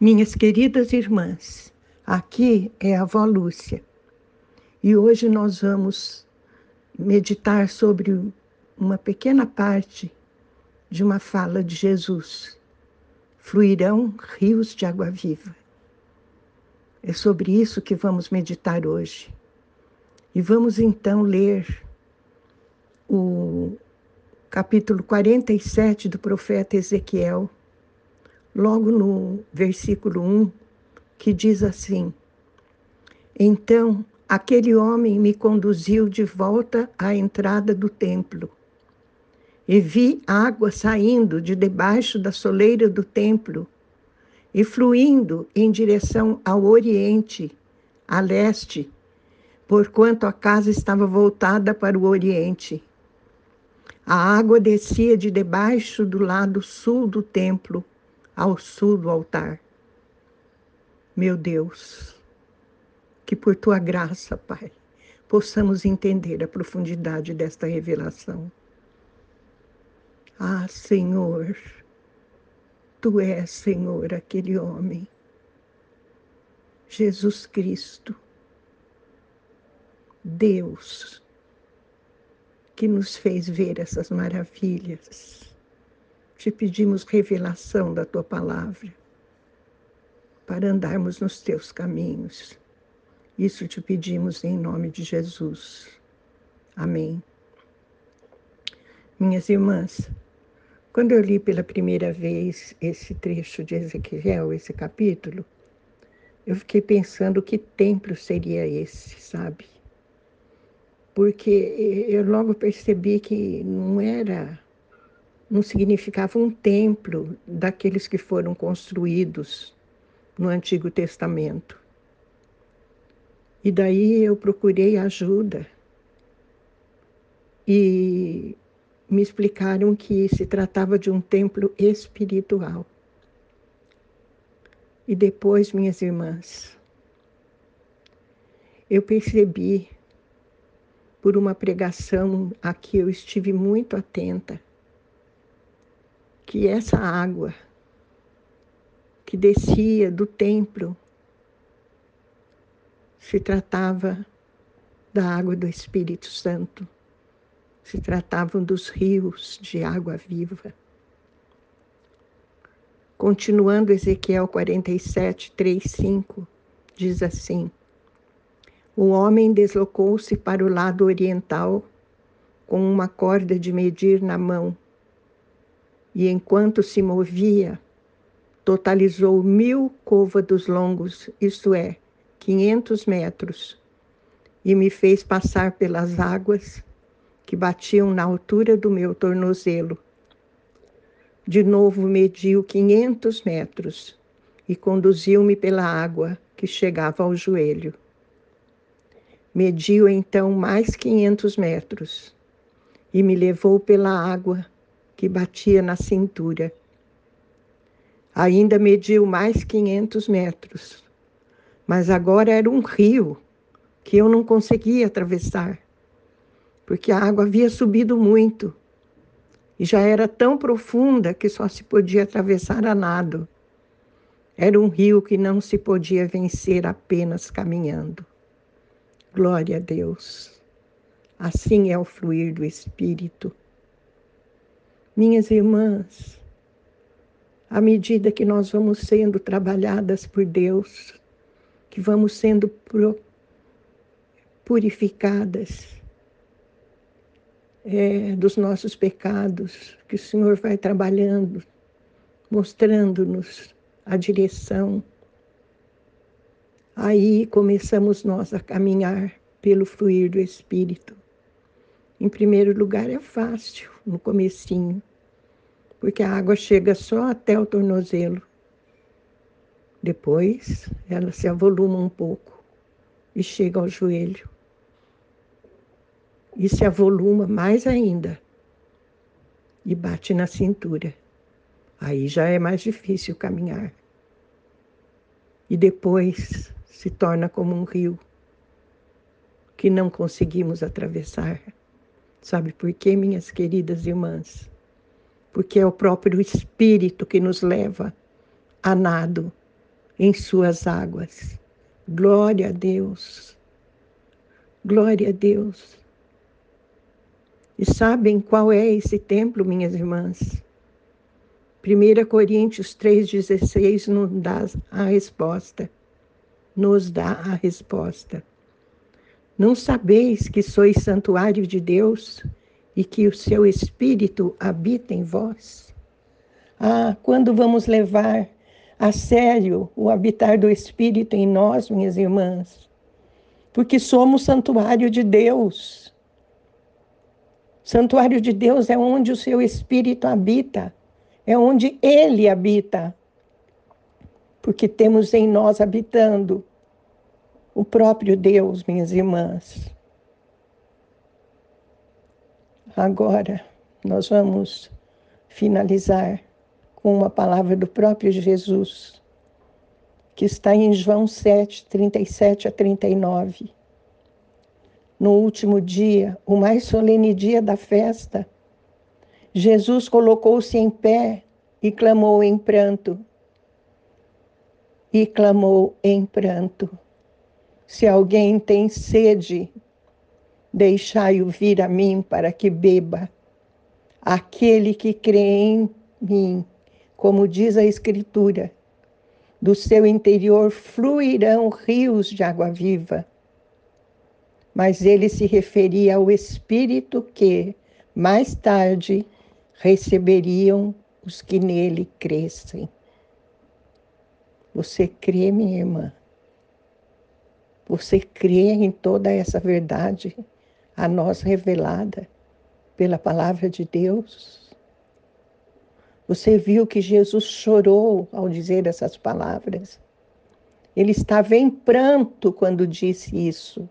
Minhas queridas irmãs, aqui é a avó Lúcia e hoje nós vamos meditar sobre uma pequena parte de uma fala de Jesus. Fluirão rios de água viva. É sobre isso que vamos meditar hoje. E vamos então ler o capítulo 47 do profeta Ezequiel, logo no versículo 1, que diz assim: Então aquele homem me conduziu de volta à entrada do templo. E vi água saindo de debaixo da soleira do templo e fluindo em direção ao oriente, a leste, porquanto a casa estava voltada para o oriente. A água descia de debaixo do lado sul do templo ao sul do altar. Meu Deus, que por tua graça, Pai, possamos entender a profundidade desta revelação. Ah, Senhor, Tu és, Senhor, aquele homem. Jesus Cristo, Deus, que nos fez ver essas maravilhas. Te pedimos revelação da tua palavra para andarmos nos teus caminhos. Isso te pedimos em nome de Jesus. Amém. Minhas irmãs, quando eu li pela primeira vez esse trecho de Ezequiel, esse capítulo, eu fiquei pensando que templo seria esse, sabe? Porque eu logo percebi que não era, não significava um templo daqueles que foram construídos no Antigo Testamento. E daí eu procurei ajuda. E me explicaram que se tratava de um templo espiritual. E depois, minhas irmãs, eu percebi, por uma pregação a que eu estive muito atenta, que essa água que descia do templo se tratava da água do Espírito Santo se tratavam dos rios de água viva. Continuando Ezequiel 47, 3, 5, diz assim: O homem deslocou-se para o lado oriental com uma corda de medir na mão, e enquanto se movia, totalizou mil côvados longos, isto é, 500 metros, e me fez passar pelas águas que batiam na altura do meu tornozelo. De novo mediu 500 metros e conduziu-me pela água que chegava ao joelho. Mediu então mais 500 metros e me levou pela água que batia na cintura. Ainda mediu mais 500 metros, mas agora era um rio que eu não conseguia atravessar porque a água havia subido muito e já era tão profunda que só se podia atravessar a nado. Era um rio que não se podia vencer apenas caminhando. Glória a Deus. Assim é o fluir do Espírito. Minhas irmãs, à medida que nós vamos sendo trabalhadas por Deus, que vamos sendo purificadas, é, dos nossos pecados, que o Senhor vai trabalhando, mostrando-nos a direção. Aí começamos nós a caminhar pelo fluir do Espírito. Em primeiro lugar é fácil, no comecinho, porque a água chega só até o tornozelo. Depois ela se avoluma um pouco e chega ao joelho e se avoluma mais ainda e bate na cintura. Aí já é mais difícil caminhar. E depois se torna como um rio que não conseguimos atravessar. Sabe por quê, minhas queridas irmãs? Porque é o próprio Espírito que nos leva a nado em suas águas. Glória a Deus. Glória a Deus. E sabem qual é esse templo, minhas irmãs? 1 Coríntios 3,16 nos dá a resposta. Nos dá a resposta. Não sabeis que sois santuário de Deus e que o seu Espírito habita em vós? Ah, quando vamos levar a sério o habitar do Espírito em nós, minhas irmãs? Porque somos santuário de Deus. Santuário de Deus é onde o seu Espírito habita, é onde ele habita. Porque temos em nós habitando o próprio Deus, minhas irmãs. Agora, nós vamos finalizar com uma palavra do próprio Jesus, que está em João 7, 37 a 39. No último dia, o mais solene dia da festa, Jesus colocou-se em pé e clamou em pranto. E clamou em pranto. Se alguém tem sede, deixai-o vir a mim para que beba. Aquele que crê em mim, como diz a Escritura, do seu interior fluirão rios de água viva. Mas ele se referia ao Espírito que, mais tarde, receberiam os que nele crescem. Você crê, minha irmã? Você crê em toda essa verdade a nós revelada pela palavra de Deus? Você viu que Jesus chorou ao dizer essas palavras? Ele estava em pranto quando disse isso.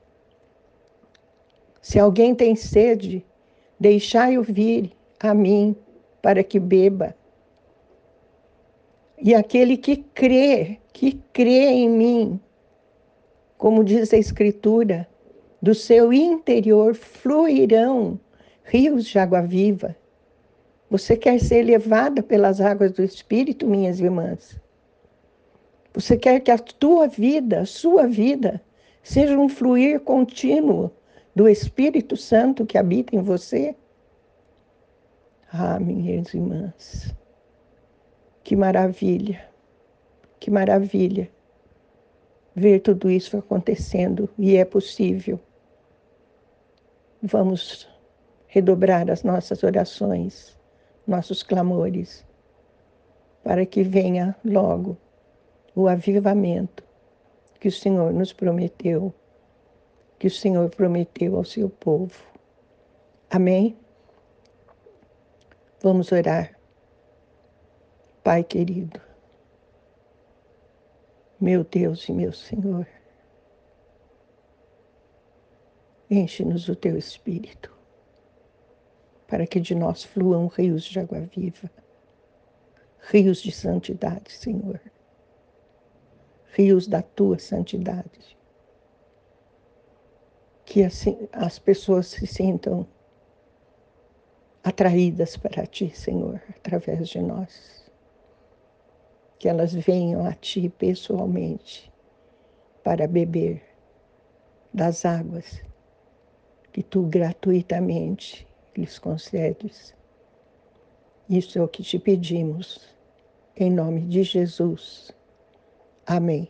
Se alguém tem sede, deixai-o vir a mim para que beba. E aquele que crê, que crê em mim, como diz a Escritura, do seu interior fluirão rios de água viva. Você quer ser levada pelas águas do Espírito, minhas irmãs? Você quer que a tua vida, a sua vida, seja um fluir contínuo do Espírito Santo que habita em você? Ah, minhas irmãs, que maravilha, que maravilha ver tudo isso acontecendo e é possível. Vamos redobrar as nossas orações, nossos clamores, para que venha logo o avivamento que o Senhor nos prometeu, que o Senhor prometeu ao seu povo. Amém? Vamos orar. Pai querido, meu Deus e meu Senhor. Enche-nos o teu espírito, para que de nós fluam rios de água viva, rios de santidade, Senhor, rios da tua santidade. Que assim as pessoas se sintam atraídas para ti, Senhor, através de nós que elas venham a ti pessoalmente para beber das águas que tu gratuitamente lhes concedes. Isso é o que te pedimos, em nome de Jesus. Amém.